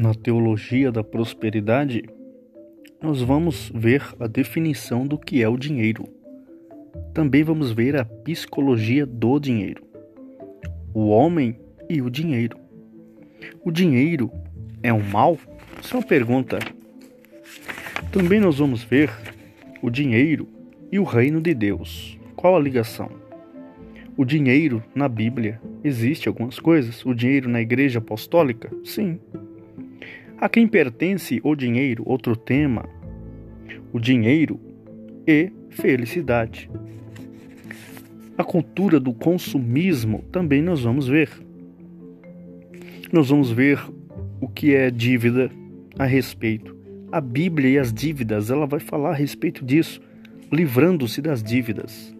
na teologia da prosperidade, nós vamos ver a definição do que é o dinheiro. Também vamos ver a psicologia do dinheiro, o homem e o dinheiro. O dinheiro é um mal? Isso é uma pergunta. Também nós vamos ver o dinheiro e o reino de Deus. Qual a ligação? O dinheiro na Bíblia existe algumas coisas. O dinheiro na Igreja Apostólica? Sim. A quem pertence o dinheiro? Outro tema. O dinheiro e felicidade. A cultura do consumismo também nós vamos ver. Nós vamos ver o que é dívida a respeito. A Bíblia e as dívidas, ela vai falar a respeito disso, livrando-se das dívidas.